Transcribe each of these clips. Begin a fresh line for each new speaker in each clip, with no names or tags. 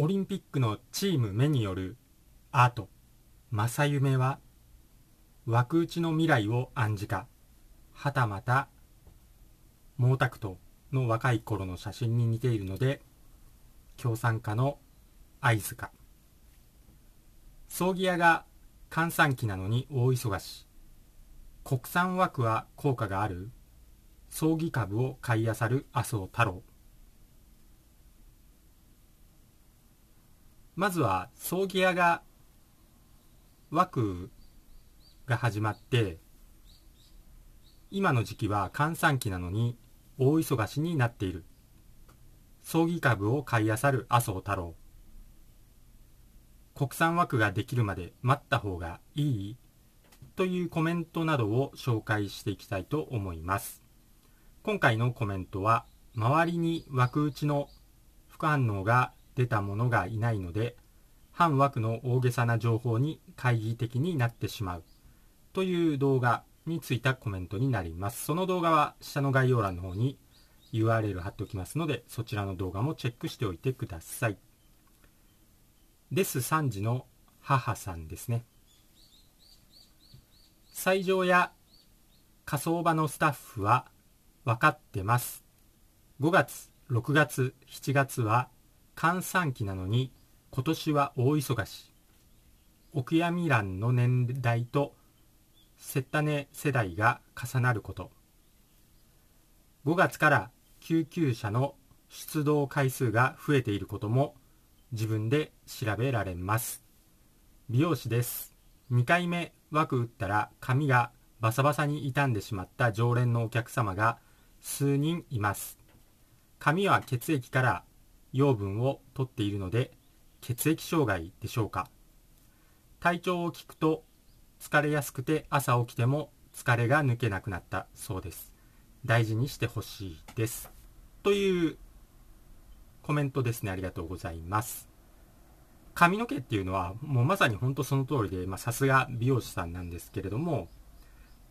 オリンピックのチーム目によるアート。正夢は枠打ちの未来を暗示かはたまた毛沢東の若い頃の写真に似ているので共産化の合図か。葬儀屋が閑散期なのに大忙し。国産枠は効果がある。葬儀株を買いあさる麻生太郎。まずは葬儀屋が枠が始まって今の時期は閑散期なのに大忙しになっている。葬儀株を買いあさる麻生太郎。国産枠ができるまで待った方がいいというコメントなどを紹介していきたいと思います。今回のコメントは周りに枠打ちの副反応が出た者がいないので反枠の大げさな情報に懐疑的になってしまう。という動画についたコメントになります。その動画は下の概要欄の方に URL 貼っておきますのでそちらの動画もチェックしておいてください。です3時の母さんですね。斎場や火葬場のスタッフは分かってます。5月6月7月は閑散期なのに今年は大忙し。お悔やみ欄の年代とセッタネ世代が重なること。5月から救急車の出動回数が増えていることも自分で調べられます。美容師です。2回目枠打ったら髪がバサバサに傷んでしまった常連のお客様が数人います。髪は血液から養分を取っているので血液障害でしょうか。体調を聞くと疲れやすくて朝起きても疲れが抜けなくなったそうです。大事にしてほしいです。というコメントですね。ありがとうございます。髪の毛っていうのはもうまさに本当その通りでさすが美容師さんなんですけれども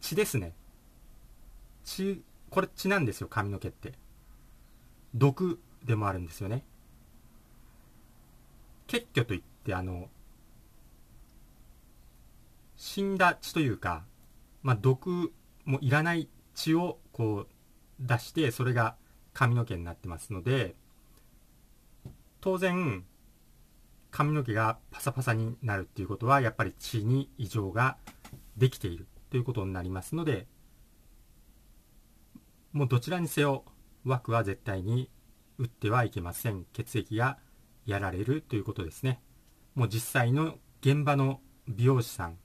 血ですね。血これ血なんですよ髪の毛って。毒でもあるんですよね。血虚といってあの死んだ血というか、まあ、毒もいらない血をこう出してそれが髪の毛になってますので当然髪の毛がパサパサになるっていうことはやっぱり血に異常ができているということになりますのでもうどちらにせよ枠は絶対に打ってはいけません。血液がやられるということですね。もう実際の現場の美容師さん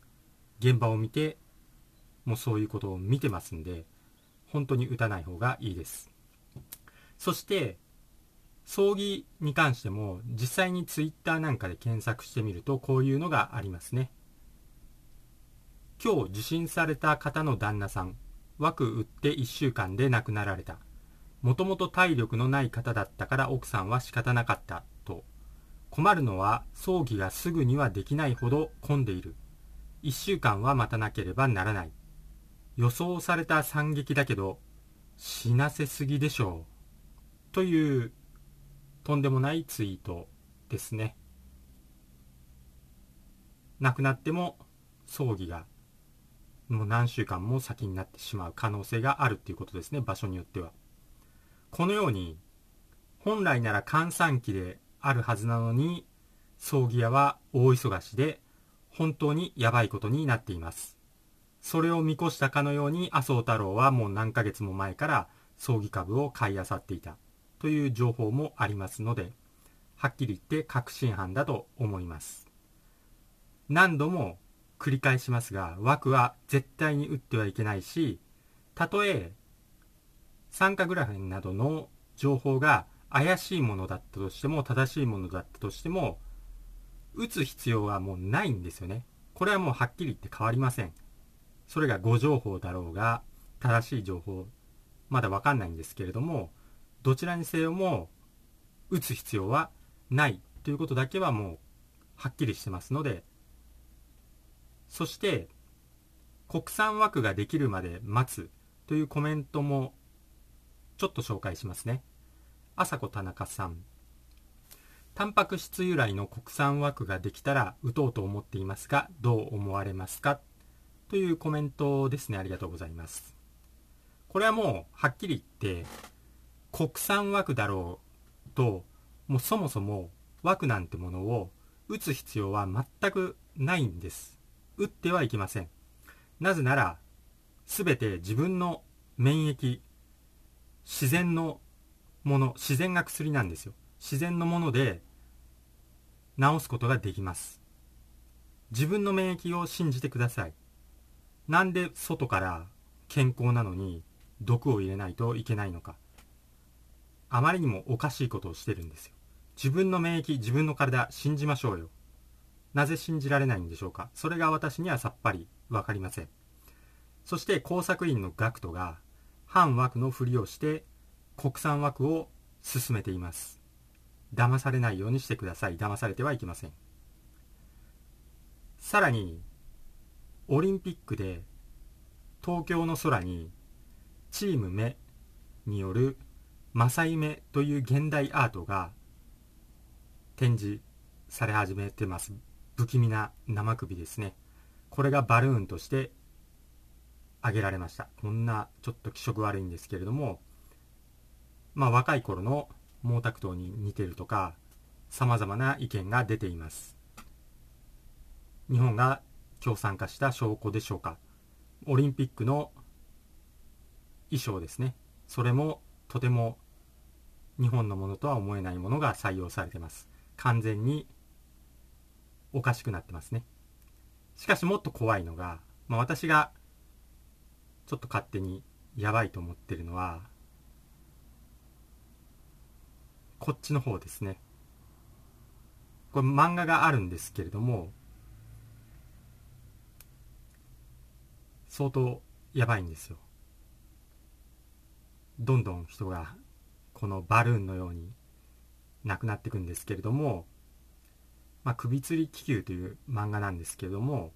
現場を見てもうそういうことを見てますんで本当に打たない方がいいです。そして葬儀に関しても実際にツイッターなんかで検索してみるとこういうのがありますね。今日受診された方の旦那さん枠打って1週間で亡くなられた。もともと体力のない方だったから奥さんは仕方なかった。と。困るのは葬儀がすぐにはできないほど混んでいる。1週間は待たなければならない。予想された惨劇だけど死なせすぎでしょう。というとんでもないツイートですね。亡くなっても葬儀がもう何週間も先になってしまう可能性があるっていうことですね場所によっては。このように本来なら閑散期であるはずなのに葬儀屋は大忙しで本当にやばいことになっています。それを見越したかのように麻生太郎はもう何ヶ月も前から葬儀株を買い漁っていた。という情報もありますのではっきり言って確信犯だと思います。何度も繰り返しますが枠は絶対に打ってはいけないしたとえ酸化グラフなどの情報が怪しいものだったとしても正しいものだったとしても打つ必要はもうないんですよね。これはもうはっきり言って変わりません。それが誤情報だろうが正しい情報まだわかんないんですけれどもどちらにせよも打つ必要はないということだけはもうはっきりしてますのでそして国産枠ができるまで待つというコメントもちょっと紹介しますね。朝子田中さん。タンパク質由来の国産枠ができたら打とうと思っていますがどう思われますか？というコメントですね。ありがとうございます。これはもうはっきり言って国産枠だろうともうそもそも枠なんてものを打つ必要は全くないんです。打ってはいけません。なぜなら全て自分の免疫自然のもの自然が薬なんですよ。自然のもので治すことができます。自分の免疫を信じてください。なんで外から健康なのに毒を入れないといけないのか。あまりにもおかしいことをしてるんですよ。自分の免疫自分の体信じましょうよ。なぜ信じられないんでしょうか。それが私にはさっぱりわかりません。そして工作員の学徒が反枠のふりをして国産枠を進めています。騙されないようにしてください。騙されてはいけません。さらにオリンピックで東京の空にチーム目による正夢という現代アートが展示され始めてます。不気味な生首ですね。これがバルーンとして挙げられました。こんなちょっと気色悪いんですけれどもまあ若い頃の毛沢東に似てるとか様々な意見が出ています。日本が共産化した証拠でしょうか。オリンピックの衣装ですね。それもとても日本のものとは思えないものが採用されてます。完全におかしくなってますね。しかしもっと怖いのが、まあ、私がちょっと勝手にやばいと思ってるのはこっちの方ですね。これ漫画があるんですけれども、相当やばいんですよ。どんどん人がこのバルーンのように亡くなっていくんですけれども、まあ、首吊り気球という漫画なんですけれども、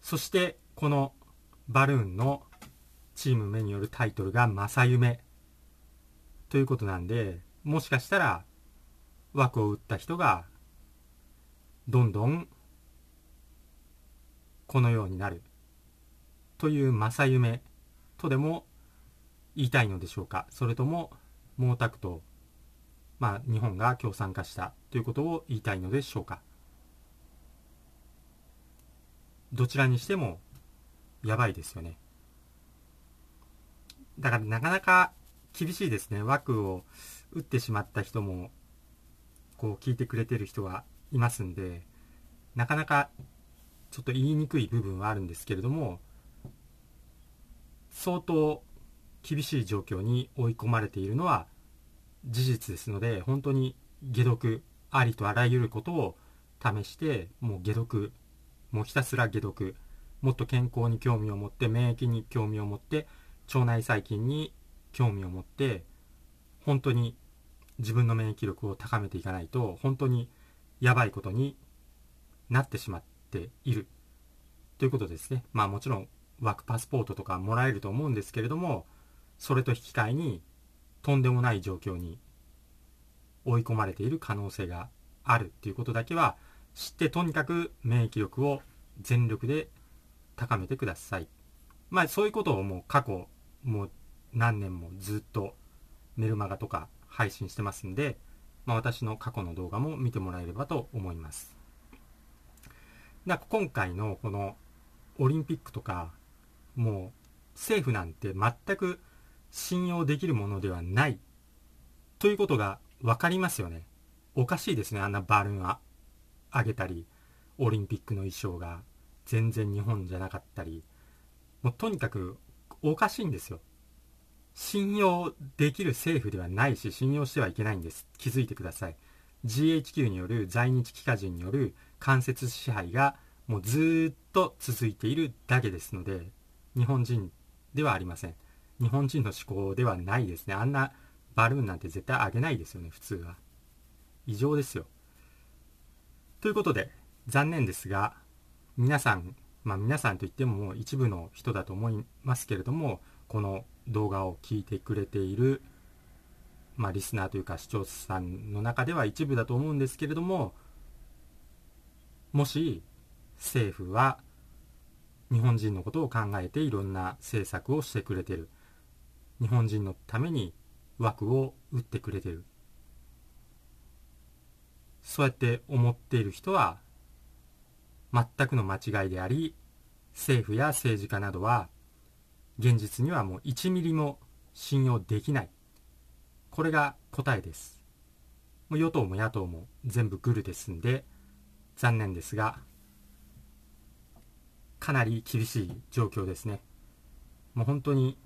そしてこのバルーンのチーム目によるタイトルが正夢ということなんで、もしかしたら枠を打った人がどんどんこのようになるという正夢とでも言いたいのでしょうか？それとも毛沢東まあ日本が共産化したということを言いたいのでしょうか？どちらにしてもやばいですよねだからなかなか厳しいですね。枠を打ってしまった人も、こう聞いてくれてる人がいますんで、なかなかちょっと言いにくい部分はあるんですけれども、相当厳しい状況に追い込まれているのは事実ですので、本当に解毒、ありとあらゆることを試して、もう解毒、もうひたすら解毒、もっと健康に興味を持って、免疫に興味を持って、腸内細菌に興味を持って本当に自分の免疫力を高めていかないと本当にやばいことになってしまっている。ということですね。まあもちろんワークパスポートとかもらえると思うんですけれどもそれと引き換えにとんでもない状況に追い込まれている可能性があるっていうことだけは知ってとにかく免疫力を全力で高めてくださいまあそういうことをもう過去もう何年もずっとメルマガとか配信してますんで、まあ、私の過去の動画も見てもらえればと思います。だ今回のこのオリンピックとかもう政府なんて全く信用できるものではないということが分かりますよね。おかしいですねあんなバルーンあげたりオリンピックの衣装が全然日本じゃなかったりもうとにかくおかしいんですよ。信用できる政府ではないし信用してはいけないんです。気づいてください。GHQ による在日帰化人による間接支配がもうずっと続いているだけですので日本人ではありません。日本人の思考ではないですね。あんなバルーンなんて絶対上げないですよね普通は。異常ですよ。ということで残念ですが皆さんまあ皆さんといっても一部の人だと思いますけれどもこの動画を聞いてくれているまあ、リスナーというか視聴者さんの中では一部だと思うんですけれどももし政府は日本人のことを考えていろんな政策をしてくれてる。日本人のために枠を打ってくれてる。そうやって思っている人は全くの間違いであり政府や政治家などは現実にはもう1ミリも信用できない。これが答えです。もう与党も野党も全部グルですんで残念ですがかなり厳しい状況ですね。もう本当に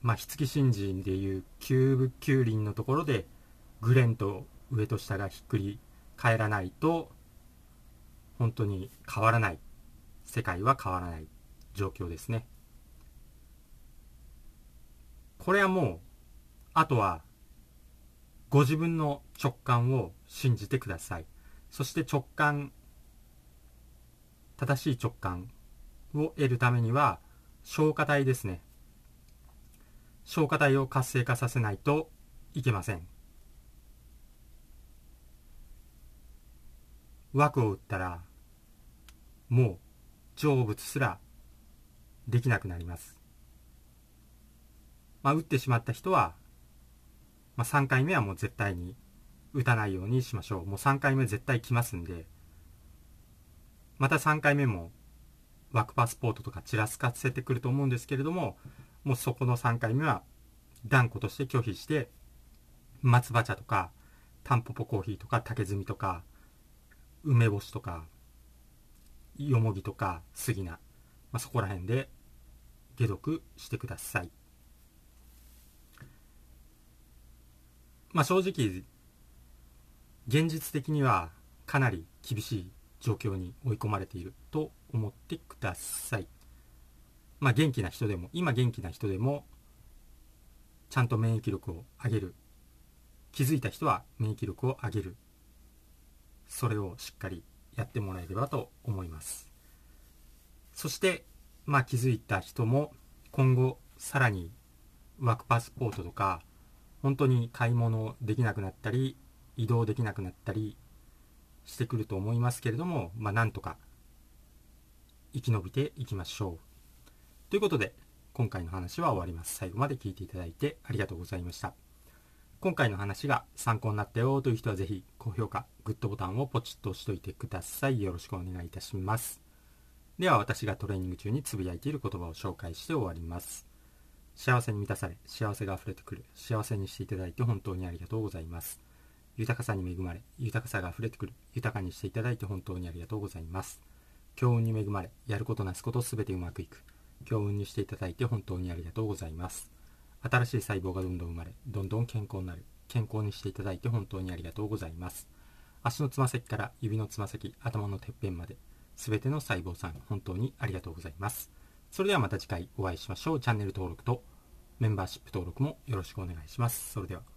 まあ火付き新人でいうキューブキュウリンのところでグレンと上と下がひっくり返らないと本当に変わらない。世界は変わらない。状況ですね。これはもうあとはご自分の直感を信じてください。そして直感正しい直感を得るためには消化体ですね。消化体を活性化させないといけません。枠を打ったらもう成仏すらできなくなります。まあ打ってしまった人は、まあ、3回目はもう絶対に打たないようにしましょう。もう3回目絶対来ますんでまた3回目も枠パスポートとかちらつかせてくると思うんですけれどももうそこの3回目は断固として拒否して松葉茶とかタンポポコーヒーとか竹炭とか梅干しとかよもぎとか杉菜、まあ、そこら辺で解毒してください。まあ正直現実的にはかなり厳しい状況に追い込まれていると思ってください。まあ元気な人でも今元気な人でもちゃんと免疫力を上げる。気づいた人は免疫力を上げる。それをしっかりやってもらえればと思います。そしてまあ気づいた人も今後さらにワークパスポートとか本当に買い物できなくなったり移動できなくなったりしてくると思いますけれどもまあなんとか生き延びていきましょう。ということで今回の話は終わります。最後まで聞いていただいてありがとうございました。今回の話が参考になったよという人はぜひ高評価、グッドボタンをポチッと押しといてください。よろしくお願いいたします。では私がトレーニング中につぶやいている言葉を紹介して終わります。幸せに満たされ、幸せが溢れてくる、幸せにしていただいて本当にありがとうございます。豊かさに恵まれ、豊かさが溢れてくる、豊かにしていただいて本当にありがとうございます。強運に恵まれ、やることなすことすべてうまくいく、強運にしていただいて本当にありがとうございます。新しい細胞がどんどん生まれ、どんどん健康になる。健康にしていただいて本当にありがとうございます。足のつま先から指のつま先、頭のてっぺんまで、全ての細胞さん、本当にありがとうございます。それではまた次回お会いしましょう。チャンネル登録とメンバーシップ登録もよろしくお願いします。それでは。